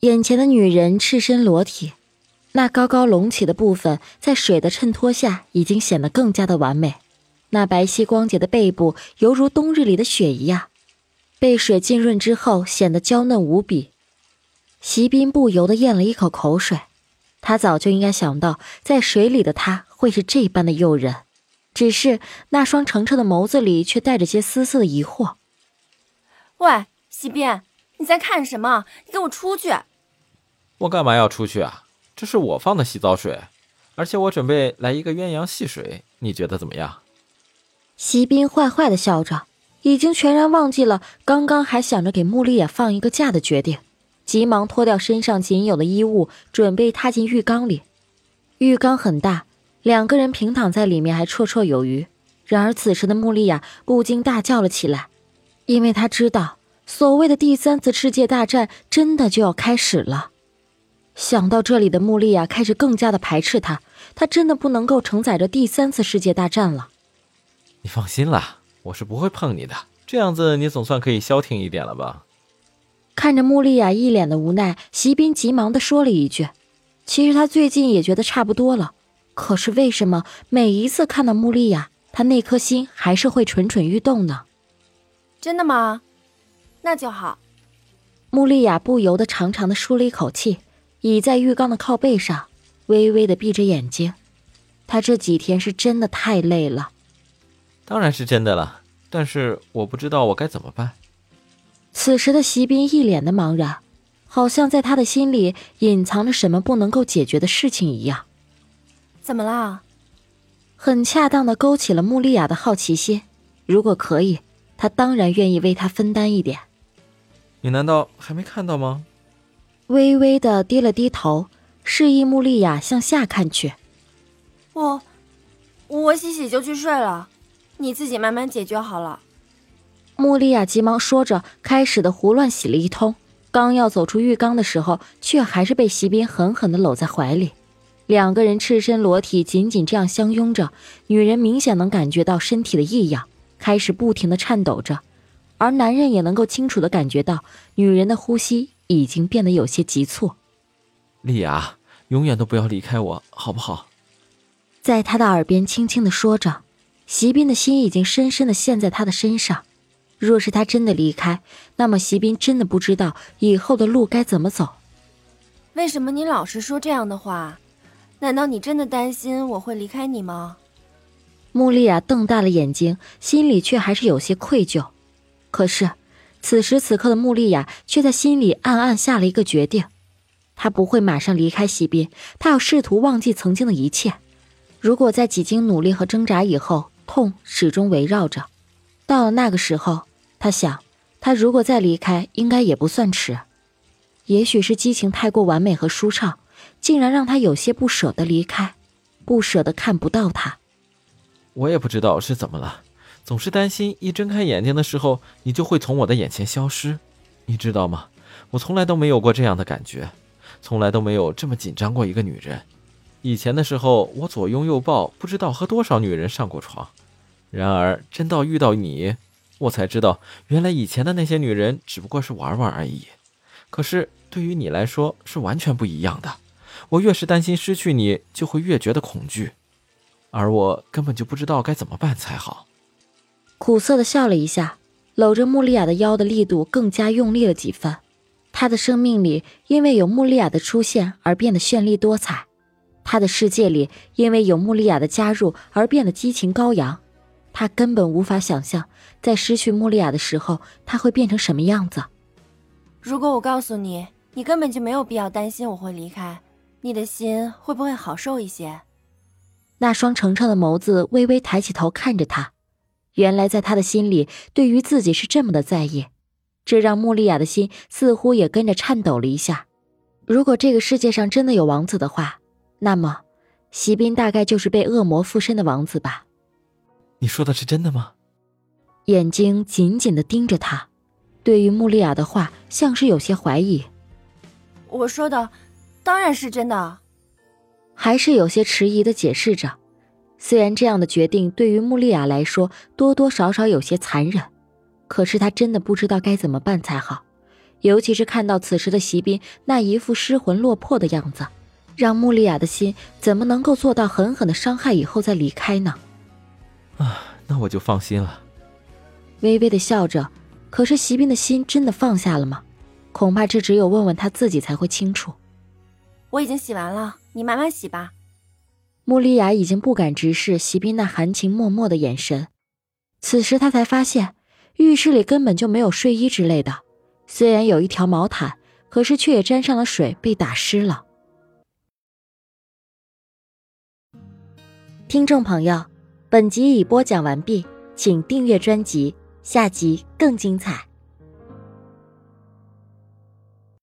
眼前的女人赤身裸体，那高高隆起的部分在水的衬托下已经显得更加的完美。那白皙光洁的背部犹如冬日里的雪一样，被水浸润之后显得娇嫩无比。席斌不由得咽了一口口水，他早就应该想到在水里的她会是这般的诱人，只是那双澄澈的眸子里却带着些丝丝的疑惑。喂，席斌，你在看什么？你给我出去！我干嘛要出去啊？这是我放的洗澡水，而且我准备来一个鸳鸯戏水，你觉得怎么样？席斌坏坏的笑着，已经全然忘记了刚刚还想着给穆丽亚放一个假的决定，急忙脱掉身上仅有的衣物，准备踏进浴缸里。浴缸很大，两个人平躺在里面还绰绰有余。然而此时的穆丽亚不禁大叫了起来，因为她知道所谓的第三次世界大战真的就要开始了。想到这里的穆丽亚开始更加的排斥他，他真的不能够承载着第三次世界大战了。你放心啦，我是不会碰你的，这样子你总算可以消停一点了吧？看着穆丽亚一脸的无奈，席斌急忙的说了一句：“其实他最近也觉得差不多了，可是为什么每一次看到穆丽亚，他那颗心还是会蠢蠢欲动呢？”真的吗？那就好。穆丽亚不由得长长的舒了一口气。倚在浴缸的靠背上，微微的闭着眼睛。她这几天是真的太累了。当然是真的了，但是我不知道我该怎么办。此时的席斌一脸的茫然，好像在他的心里隐藏着什么不能够解决的事情一样。怎么啦？很恰当的勾起了穆丽亚的好奇心。如果可以，他当然愿意为他分担一点。你难道还没看到吗？微微的低了低头，示意穆丽亚向下看去。我，我洗洗就去睡了，你自己慢慢解决好了。穆丽亚急忙说着，开始的胡乱洗了一通。刚要走出浴缸的时候，却还是被席斌狠狠的搂在怀里。两个人赤身裸体，紧紧这样相拥着，女人明显能感觉到身体的异样，开始不停的颤抖着，而男人也能够清楚的感觉到女人的呼吸。已经变得有些急促，丽雅，永远都不要离开我，好不好？在他的耳边轻轻的说着。席斌的心已经深深的陷在他的身上。若是他真的离开，那么席斌真的不知道以后的路该怎么走。为什么你老是说这样的话？难道你真的担心我会离开你吗？穆丽亚瞪大了眼睛，心里却还是有些愧疚。可是。此时此刻的穆丽亚却在心里暗暗下了一个决定，她不会马上离开席斌，她要试图忘记曾经的一切。如果在几经努力和挣扎以后，痛始终围绕着，到了那个时候，她想，她如果再离开，应该也不算迟。也许是激情太过完美和舒畅，竟然让她有些不舍得离开，不舍得看不到他。我也不知道是怎么了。总是担心一睁开眼睛的时候，你就会从我的眼前消失，你知道吗？我从来都没有过这样的感觉，从来都没有这么紧张过一个女人。以前的时候，我左拥右抱，不知道和多少女人上过床。然而，真到遇到你，我才知道，原来以前的那些女人只不过是玩玩而已。可是对于你来说，是完全不一样的。我越是担心失去你，就会越觉得恐惧，而我根本就不知道该怎么办才好。苦涩的笑了一下，搂着穆丽亚的腰的力度更加用力了几分。他的生命里因为有穆丽亚的出现而变得绚丽多彩，他的世界里因为有穆丽亚的加入而变得激情高扬。他根本无法想象，在失去穆丽亚的时候他会变成什么样子。如果我告诉你，你根本就没有必要担心我会离开，你的心会不会好受一些？那双澄澈的眸子微微抬起头看着他。原来在他的心里，对于自己是这么的在意，这让穆丽亚的心似乎也跟着颤抖了一下。如果这个世界上真的有王子的话，那么，席斌大概就是被恶魔附身的王子吧？你说的是真的吗？眼睛紧紧的盯着他，对于穆丽亚的话，像是有些怀疑。我说的，当然是真的。还是有些迟疑的解释着。虽然这样的决定对于穆丽亚来说多多少少有些残忍，可是她真的不知道该怎么办才好。尤其是看到此时的席斌那一副失魂落魄的样子，让穆丽亚的心怎么能够做到狠狠的伤害以后再离开呢？啊，那我就放心了。微微的笑着，可是席斌的心真的放下了吗？恐怕这只有问问他自己才会清楚。我已经洗完了，你慢慢洗吧。穆丽亚已经不敢直视席斌那含情脉脉的眼神，此时她才发现浴室里根本就没有睡衣之类的。虽然有一条毛毯，可是却也沾上了水，被打湿了。听众朋友，本集已播讲完毕，请订阅专辑，下集更精彩。